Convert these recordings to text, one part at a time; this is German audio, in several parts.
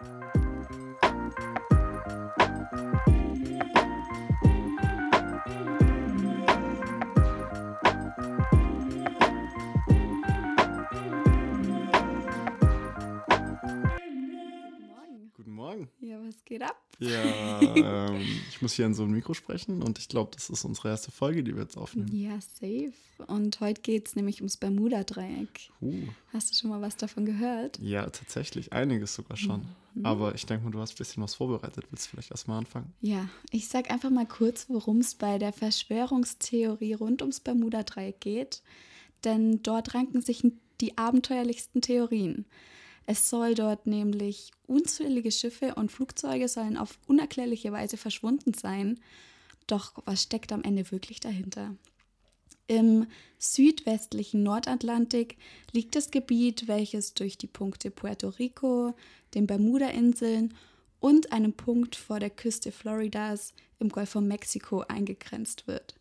Guten Morgen. Ja, was geht ab? Ja, ähm, ich muss hier in so ein Mikro sprechen und ich glaube, das ist unsere erste Folge, die wir jetzt aufnehmen. Ja, safe. Und heute geht es nämlich ums Bermuda-Dreieck. Uh, Hast du schon mal was davon gehört? ja, tatsächlich, einiges sogar schon. Mhm. Aber ich denke mal, du hast ein bisschen was vorbereitet. Willst du vielleicht erstmal anfangen? Ja, ich sag einfach mal kurz, worum es bei der Verschwörungstheorie rund ums Bermuda-Dreieck geht. Denn dort ranken sich die abenteuerlichsten Theorien. Es soll dort nämlich unzählige Schiffe und Flugzeuge sollen auf unerklärliche Weise verschwunden sein. Doch was steckt am Ende wirklich dahinter? Im südwestlichen Nordatlantik liegt das Gebiet, welches durch die Punkte Puerto Rico, den Bermuda-Inseln und einem Punkt vor der Küste Floridas im Golf von Mexiko eingegrenzt wird.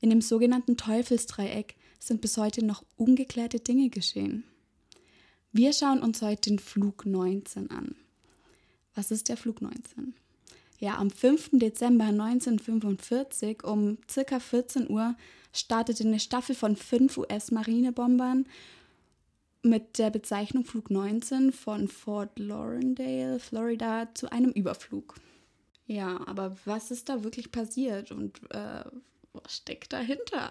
In dem sogenannten Teufelsdreieck sind bis heute noch ungeklärte Dinge geschehen. Wir schauen uns heute den Flug 19 an. Was ist der Flug 19? Ja, am 5. Dezember 1945 um ca. 14 Uhr startete eine Staffel von fünf US-Marinebombern mit der Bezeichnung Flug 19 von Fort Lauderdale, Florida, zu einem Überflug. Ja, aber was ist da wirklich passiert und äh, was steckt dahinter?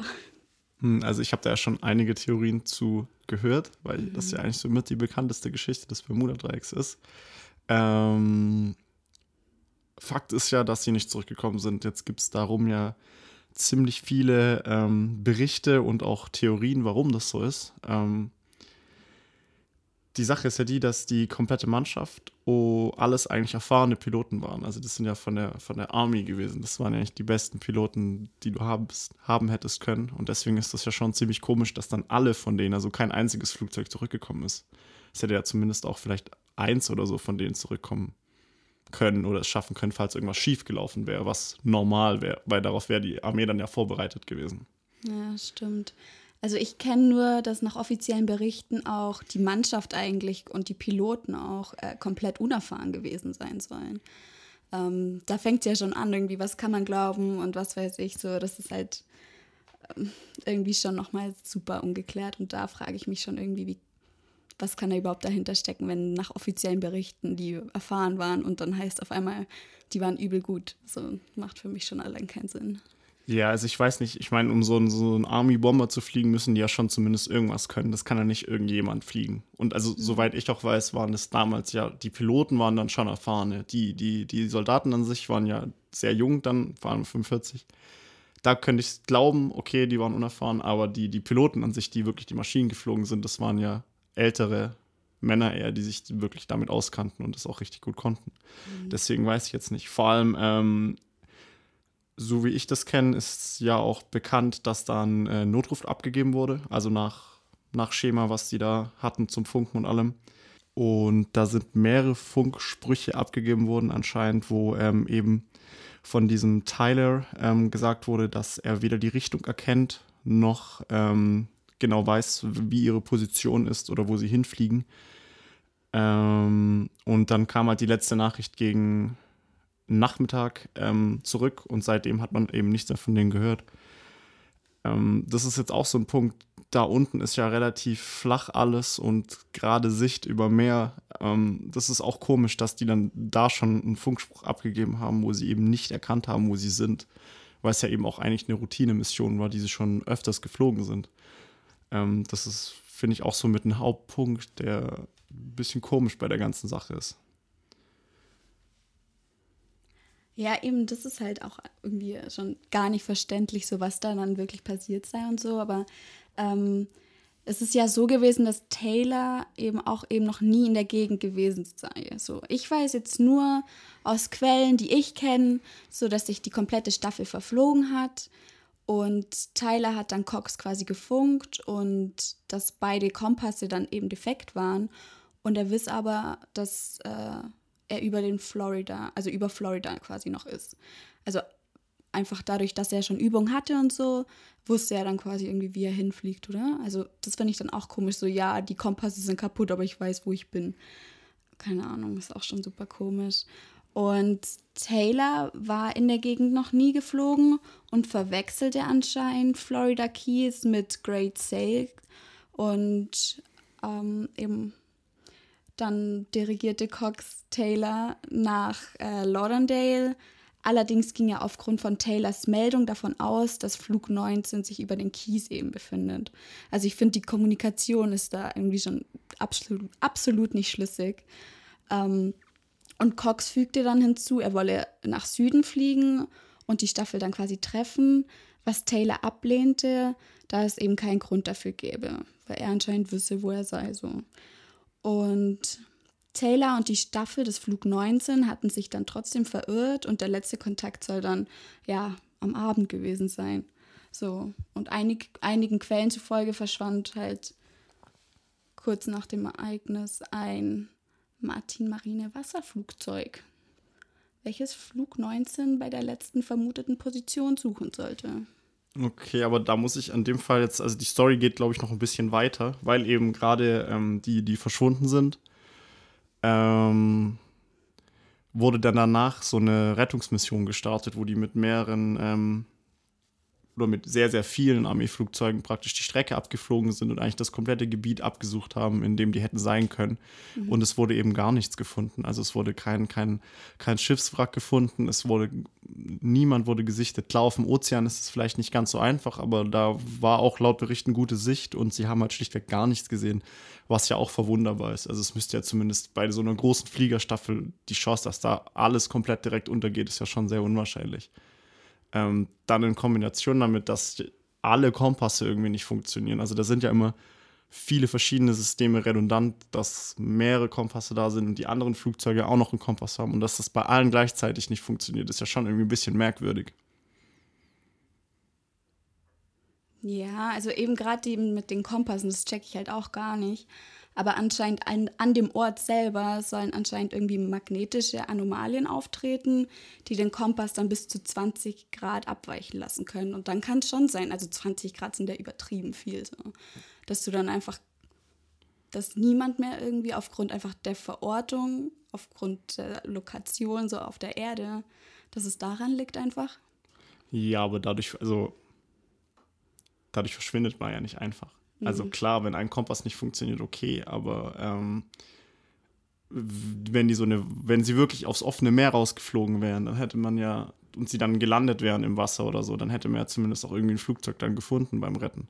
Hm, Also ich habe da ja schon einige Theorien zu gehört, weil das ja eigentlich so mit die bekannteste Geschichte des Bermuda-Dreiecks ist. Ähm, Fakt ist ja, dass sie nicht zurückgekommen sind. Jetzt gibt es darum ja ziemlich viele ähm, Berichte und auch Theorien, warum das so ist. Ähm, die Sache ist ja die, dass die komplette Mannschaft oh, alles eigentlich erfahrene Piloten waren. Also das sind ja von der, von der Army gewesen. Das waren ja eigentlich die besten Piloten, die du habst, haben hättest können. Und deswegen ist das ja schon ziemlich komisch, dass dann alle von denen, also kein einziges Flugzeug zurückgekommen ist. Es hätte ja zumindest auch vielleicht eins oder so von denen zurückkommen können oder es schaffen können, falls irgendwas schiefgelaufen wäre, was normal wäre, weil darauf wäre die Armee dann ja vorbereitet gewesen. Ja, stimmt. Also ich kenne nur, dass nach offiziellen Berichten auch die Mannschaft eigentlich und die Piloten auch äh, komplett unerfahren gewesen sein sollen. Ähm, da fängt es ja schon an, irgendwie, was kann man glauben und was weiß ich so. Das ist halt ähm, irgendwie schon nochmal super ungeklärt und da frage ich mich schon irgendwie, wie, was kann da überhaupt dahinter stecken, wenn nach offiziellen Berichten die erfahren waren und dann heißt auf einmal, die waren übel gut. So macht für mich schon allein keinen Sinn. Ja, also ich weiß nicht, ich meine, um so einen, so einen Army-Bomber zu fliegen, müssen die ja schon zumindest irgendwas können. Das kann ja nicht irgendjemand fliegen. Und also, soweit ich auch weiß, waren es damals ja, die Piloten waren dann schon erfahrene. Die, die, die Soldaten an sich waren ja sehr jung, dann waren 45. Da könnte ich glauben, okay, die waren unerfahren, aber die, die Piloten an sich, die wirklich die Maschinen geflogen sind, das waren ja ältere Männer eher, die sich wirklich damit auskannten und das auch richtig gut konnten. Deswegen weiß ich jetzt nicht. Vor allem, ähm, so wie ich das kenne, ist ja auch bekannt, dass da ein äh, Notruf abgegeben wurde, also nach, nach Schema, was die da hatten zum Funken und allem. Und da sind mehrere Funksprüche abgegeben worden anscheinend, wo ähm, eben von diesem Tyler ähm, gesagt wurde, dass er weder die Richtung erkennt, noch ähm, genau weiß, wie ihre Position ist oder wo sie hinfliegen. Ähm, und dann kam halt die letzte Nachricht gegen Nachmittag ähm, zurück und seitdem hat man eben nichts mehr von denen gehört. Ähm, das ist jetzt auch so ein Punkt, da unten ist ja relativ flach alles und gerade Sicht über Meer. Ähm, das ist auch komisch, dass die dann da schon einen Funkspruch abgegeben haben, wo sie eben nicht erkannt haben, wo sie sind, weil es ja eben auch eigentlich eine Routinemission war, die sie schon öfters geflogen sind. Ähm, das ist, finde ich, auch so mit einem Hauptpunkt, der ein bisschen komisch bei der ganzen Sache ist. Ja, eben, das ist halt auch irgendwie schon gar nicht verständlich, so was da dann wirklich passiert sei und so. Aber ähm, es ist ja so gewesen, dass Taylor eben auch eben noch nie in der Gegend gewesen sei. So, ich weiß jetzt nur aus Quellen, die ich kenne, so dass sich die komplette Staffel verflogen hat. Und Tyler hat dann Cox quasi gefunkt und dass beide Kompasse dann eben defekt waren. Und er wiss aber, dass äh, er über den Florida, also über Florida quasi noch ist. Also einfach dadurch, dass er schon Übung hatte und so, wusste er dann quasi irgendwie, wie er hinfliegt, oder? Also das finde ich dann auch komisch, so ja, die Kompasse sind kaputt, aber ich weiß, wo ich bin. keine Ahnung, ist auch schon super komisch. Und Taylor war in der Gegend noch nie geflogen und verwechselte anscheinend Florida Keys mit Great Sale. Und ähm, eben dann dirigierte Cox Taylor nach äh, Lauderdale. Allerdings ging er aufgrund von Taylors Meldung davon aus, dass Flug 19 sich über den Keys eben befindet. Also ich finde, die Kommunikation ist da irgendwie schon absolut, absolut nicht schlüssig. Ähm, und Cox fügte dann hinzu, er wolle nach Süden fliegen und die Staffel dann quasi treffen, was Taylor ablehnte, da es eben keinen Grund dafür gäbe, weil er anscheinend wisse, wo er sei. So. Und Taylor und die Staffel des Flug 19 hatten sich dann trotzdem verirrt und der letzte Kontakt soll dann ja am Abend gewesen sein. So, und einig, einigen Quellen zufolge verschwand halt kurz nach dem Ereignis ein Martin Marine Wasserflugzeug, welches Flug 19 bei der letzten vermuteten Position suchen sollte. Okay, aber da muss ich an dem Fall jetzt, also die Story geht, glaube ich, noch ein bisschen weiter, weil eben gerade ähm, die, die verschwunden sind, ähm, wurde dann danach so eine Rettungsmission gestartet, wo die mit mehreren ähm, oder mit sehr, sehr vielen Armeeflugzeugen praktisch die Strecke abgeflogen sind und eigentlich das komplette Gebiet abgesucht haben, in dem die hätten sein können. Mhm. Und es wurde eben gar nichts gefunden. Also es wurde kein, kein, kein Schiffswrack gefunden, es wurde, niemand wurde gesichtet. Klar, auf dem Ozean ist es vielleicht nicht ganz so einfach, aber da war auch laut Berichten gute Sicht und sie haben halt schlichtweg gar nichts gesehen, was ja auch verwunderbar ist. Also es müsste ja zumindest bei so einer großen Fliegerstaffel die Chance, dass da alles komplett direkt untergeht, ist ja schon sehr unwahrscheinlich. Ähm, dann in Kombination damit, dass alle Kompasse irgendwie nicht funktionieren. Also da sind ja immer viele verschiedene Systeme redundant, dass mehrere Kompasse da sind und die anderen Flugzeuge auch noch einen Kompass haben und dass das bei allen gleichzeitig nicht funktioniert, ist ja schon irgendwie ein bisschen merkwürdig. Ja, also eben gerade mit den Kompassen, das checke ich halt auch gar nicht. Aber anscheinend an, an dem Ort selber sollen anscheinend irgendwie magnetische Anomalien auftreten, die den Kompass dann bis zu 20 Grad abweichen lassen können. Und dann kann es schon sein, also 20 Grad sind ja übertrieben viel, so, dass du dann einfach, dass niemand mehr irgendwie aufgrund einfach der Verortung, aufgrund der Lokation so auf der Erde, dass es daran liegt einfach. Ja, aber dadurch, also dadurch verschwindet man ja nicht einfach. Also mhm. klar, wenn ein Kompass nicht funktioniert, okay, aber ähm, wenn die so eine, wenn sie wirklich aufs offene Meer rausgeflogen wären, dann hätte man ja, und sie dann gelandet wären im Wasser oder so, dann hätte man ja zumindest auch irgendwie ein Flugzeug dann gefunden beim Retten.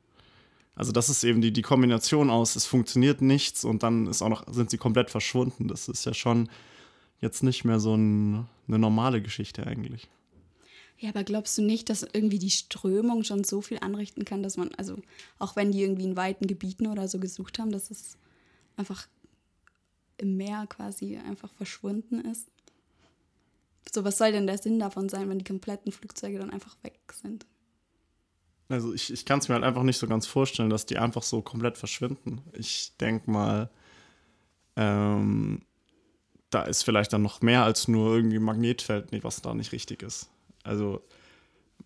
Also das ist eben die, die Kombination aus, es funktioniert nichts und dann ist auch noch, sind sie komplett verschwunden. Das ist ja schon jetzt nicht mehr so ein, eine normale Geschichte eigentlich. Ja, aber glaubst du nicht, dass irgendwie die Strömung schon so viel anrichten kann, dass man, also auch wenn die irgendwie in weiten Gebieten oder so gesucht haben, dass es einfach im Meer quasi einfach verschwunden ist? So, was soll denn der Sinn davon sein, wenn die kompletten Flugzeuge dann einfach weg sind? Also ich, ich kann es mir halt einfach nicht so ganz vorstellen, dass die einfach so komplett verschwinden. Ich denke mal, ähm, da ist vielleicht dann noch mehr als nur irgendwie Magnetfeld, was da nicht richtig ist. Also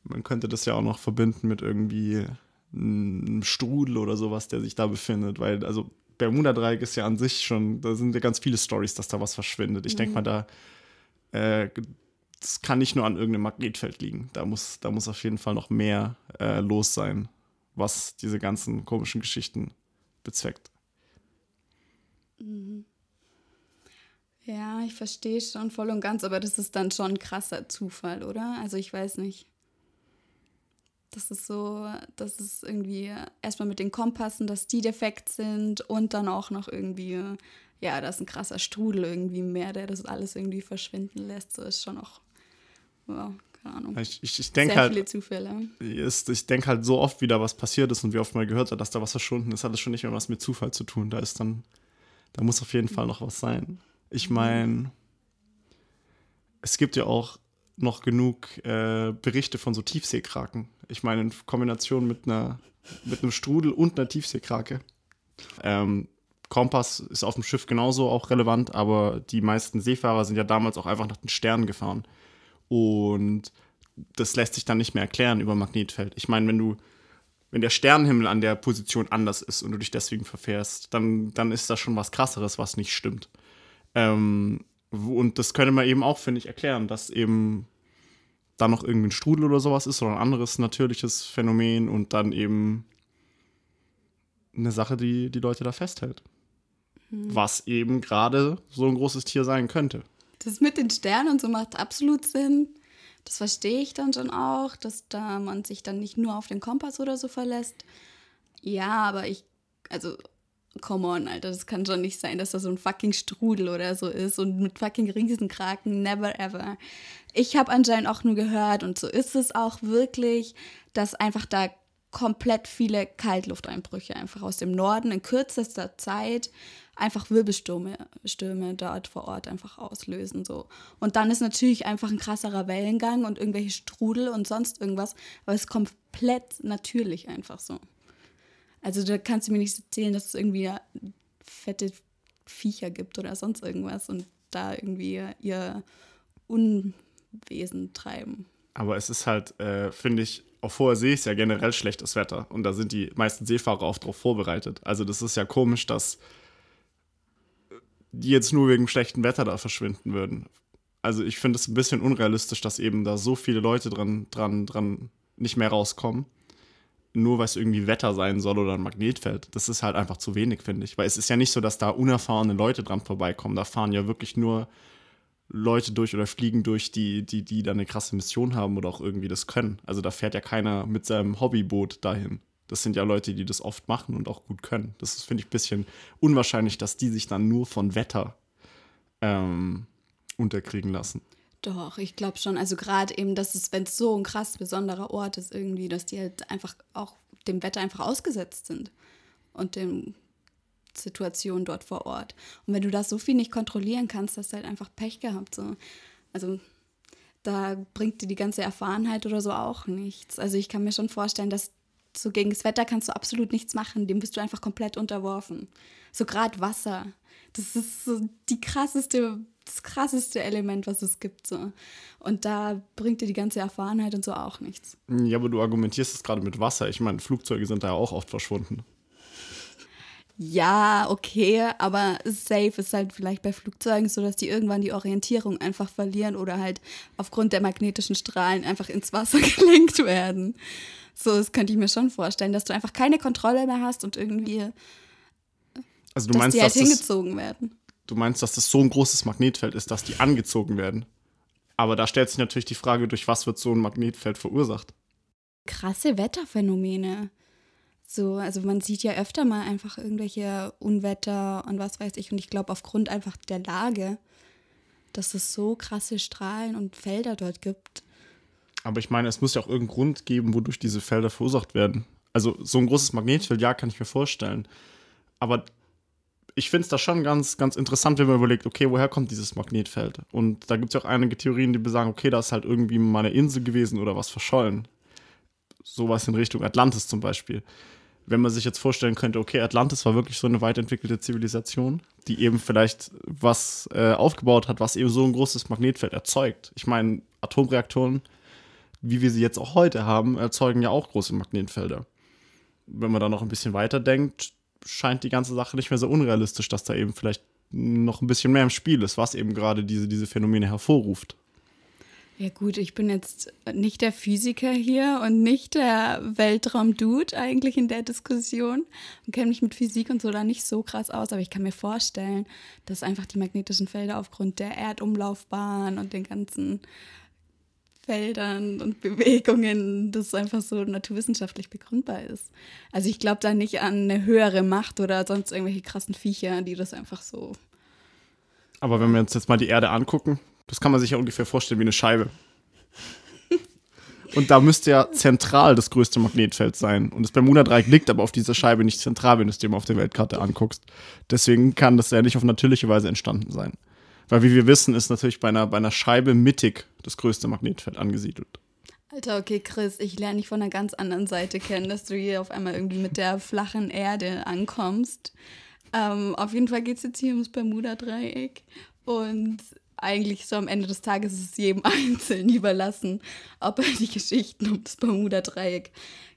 man könnte das ja auch noch verbinden mit irgendwie einem Strudel oder sowas, der sich da befindet, weil also Bermuda-Dreieck ist ja an sich schon, da sind ja ganz viele Stories, dass da was verschwindet. Ich mhm. denke mal, da äh, das kann nicht nur an irgendeinem Magnetfeld liegen. Da muss, da muss auf jeden Fall noch mehr äh, los sein, was diese ganzen komischen Geschichten bezweckt. Mhm. Ja, ich verstehe schon voll und ganz, aber das ist dann schon ein krasser Zufall, oder? Also ich weiß nicht. Das ist so, das ist irgendwie erstmal mit den Kompassen, dass die defekt sind und dann auch noch irgendwie, ja, das ist ein krasser Strudel irgendwie mehr, der das alles irgendwie verschwinden lässt. So ist schon auch, ja, keine Ahnung. Ich, ich, ich denke halt, viele Zufälle. Ist, ich denke halt so oft wieder, was passiert ist und wie oft mal gehört hat, dass da was verschwunden ist, hat das schon nicht mehr was mit Zufall zu tun. Da ist dann, da muss auf jeden Fall noch was sein. Ich meine, es gibt ja auch noch genug äh, Berichte von so Tiefseekraken. Ich meine, in Kombination mit einer mit einem Strudel und einer Tiefseekrake. Ähm, Kompass ist auf dem Schiff genauso auch relevant, aber die meisten Seefahrer sind ja damals auch einfach nach den Sternen gefahren. Und das lässt sich dann nicht mehr erklären über Magnetfeld. Ich meine, wenn du, wenn der Sternenhimmel an der Position anders ist und du dich deswegen verfährst, dann, dann ist das schon was krasseres, was nicht stimmt. Ähm, und das könnte man eben auch, finde ich, erklären, dass eben da noch irgendwie ein Strudel oder sowas ist oder ein anderes natürliches Phänomen und dann eben eine Sache, die die Leute da festhält. Hm. Was eben gerade so ein großes Tier sein könnte. Das mit den Sternen und so macht absolut Sinn. Das verstehe ich dann schon auch, dass da man sich dann nicht nur auf den Kompass oder so verlässt. Ja, aber ich, also, come on, Alter, das kann schon nicht sein, dass da so ein fucking Strudel oder so ist und mit fucking Riesenkraken, never ever. Ich habe anscheinend auch nur gehört und so ist es auch wirklich, dass einfach da komplett viele Kaltlufteinbrüche einfach aus dem Norden in kürzester Zeit einfach Wirbelstürme Stürme dort vor Ort einfach auslösen. So. Und dann ist natürlich einfach ein krasserer Wellengang und irgendwelche Strudel und sonst irgendwas, aber es ist komplett natürlich einfach so. Also da kannst du mir nicht erzählen, dass es irgendwie fette Viecher gibt oder sonst irgendwas und da irgendwie ihr Unwesen treiben. Aber es ist halt, äh, finde ich, auf hoher See ist ja generell schlechtes Wetter und da sind die meisten Seefahrer auch darauf vorbereitet. Also das ist ja komisch, dass die jetzt nur wegen schlechtem Wetter da verschwinden würden. Also ich finde es ein bisschen unrealistisch, dass eben da so viele Leute dran, dran, dran nicht mehr rauskommen. Nur weil es irgendwie Wetter sein soll oder ein Magnetfeld. Das ist halt einfach zu wenig, finde ich. Weil es ist ja nicht so, dass da unerfahrene Leute dran vorbeikommen. Da fahren ja wirklich nur Leute durch oder fliegen durch, die, die, die da eine krasse Mission haben oder auch irgendwie das können. Also da fährt ja keiner mit seinem Hobbyboot dahin. Das sind ja Leute, die das oft machen und auch gut können. Das finde ich ein bisschen unwahrscheinlich, dass die sich dann nur von Wetter ähm, unterkriegen lassen. Doch, ich glaube schon. Also gerade eben, dass es, wenn es so ein krass besonderer Ort ist, irgendwie, dass die halt einfach auch dem Wetter einfach ausgesetzt sind und dem Situation dort vor Ort. Und wenn du das so viel nicht kontrollieren kannst, hast du halt einfach Pech gehabt. So. Also da bringt dir die ganze Erfahrenheit oder so auch nichts. Also ich kann mir schon vorstellen, dass so gegen das Wetter kannst du absolut nichts machen, dem bist du einfach komplett unterworfen. So gerade Wasser. Das ist so die krasseste, das krasseste Element, was es gibt. So. Und da bringt dir die ganze Erfahrenheit und so auch nichts. Ja, aber du argumentierst es gerade mit Wasser. Ich meine, Flugzeuge sind da ja auch oft verschwunden. Ja, okay, aber safe ist halt vielleicht bei Flugzeugen so, dass die irgendwann die Orientierung einfach verlieren oder halt aufgrund der magnetischen Strahlen einfach ins Wasser gelenkt werden. So, das könnte ich mir schon vorstellen, dass du einfach keine Kontrolle mehr hast und irgendwie. Also, du meinst, die halt dass hingezogen das, werden. Du meinst, dass das so ein großes Magnetfeld ist, dass die angezogen werden. Aber da stellt sich natürlich die Frage, durch was wird so ein Magnetfeld verursacht? Krasse Wetterphänomene. So, also man sieht ja öfter mal einfach irgendwelche Unwetter und was weiß ich. Und ich glaube, aufgrund einfach der Lage, dass es so krasse Strahlen und Felder dort gibt. Aber ich meine, es muss ja auch irgendeinen Grund geben, wodurch diese Felder verursacht werden. Also so ein großes Magnetfeld, ja, kann ich mir vorstellen. Aber ich finde es da schon ganz, ganz interessant, wenn man überlegt, okay, woher kommt dieses Magnetfeld? Und da gibt es ja auch einige Theorien, die besagen, okay, da ist halt irgendwie mal eine Insel gewesen oder was verschollen. Sowas in Richtung Atlantis zum Beispiel wenn man sich jetzt vorstellen könnte, okay, Atlantis war wirklich so eine weit entwickelte Zivilisation, die eben vielleicht was äh, aufgebaut hat, was eben so ein großes Magnetfeld erzeugt. Ich meine, Atomreaktoren, wie wir sie jetzt auch heute haben, erzeugen ja auch große Magnetfelder. Wenn man da noch ein bisschen weiter denkt, scheint die ganze Sache nicht mehr so unrealistisch, dass da eben vielleicht noch ein bisschen mehr im Spiel ist, was eben gerade diese, diese Phänomene hervorruft. Ja gut, ich bin jetzt nicht der Physiker hier und nicht der Weltraum-Dude eigentlich in der Diskussion und kenne mich mit Physik und so da nicht so krass aus, aber ich kann mir vorstellen, dass einfach die magnetischen Felder aufgrund der Erdumlaufbahn und den ganzen Feldern und Bewegungen das einfach so naturwissenschaftlich begründbar ist. Also ich glaube da nicht an eine höhere Macht oder sonst irgendwelche krassen Viecher, die das einfach so. Aber wenn wir uns jetzt mal die Erde angucken, das kann man sich ja ungefähr vorstellen wie eine Scheibe. Und da müsste ja zentral das größte Magnetfeld sein. Und das Bermuda-Dreieck liegt aber auf dieser Scheibe nicht zentral, wenn du es dir mal auf der Weltkarte anguckst. Deswegen kann das ja nicht auf natürliche Weise entstanden sein. Weil, wie wir wissen, ist natürlich bei einer, bei einer Scheibe mittig das größte Magnetfeld angesiedelt. Alter, okay, Chris, ich lerne dich von einer ganz anderen Seite kennen, dass du hier auf einmal irgendwie mit der flachen Erde ankommst. Ähm, auf jeden Fall geht es jetzt hier ums Bermuda-Dreieck. Und eigentlich so am Ende des Tages ist es jedem Einzelnen überlassen, ob er die Geschichten um das Bermuda-Dreieck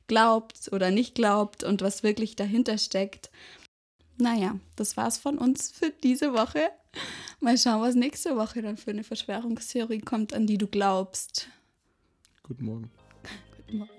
glaubt oder nicht glaubt und was wirklich dahinter steckt naja, das war's von uns für diese Woche. Mal schauen, was nächste Woche dann für eine Verschwörungstheorie kommt, an die du glaubst. Guten Morgen. Guten Morgen.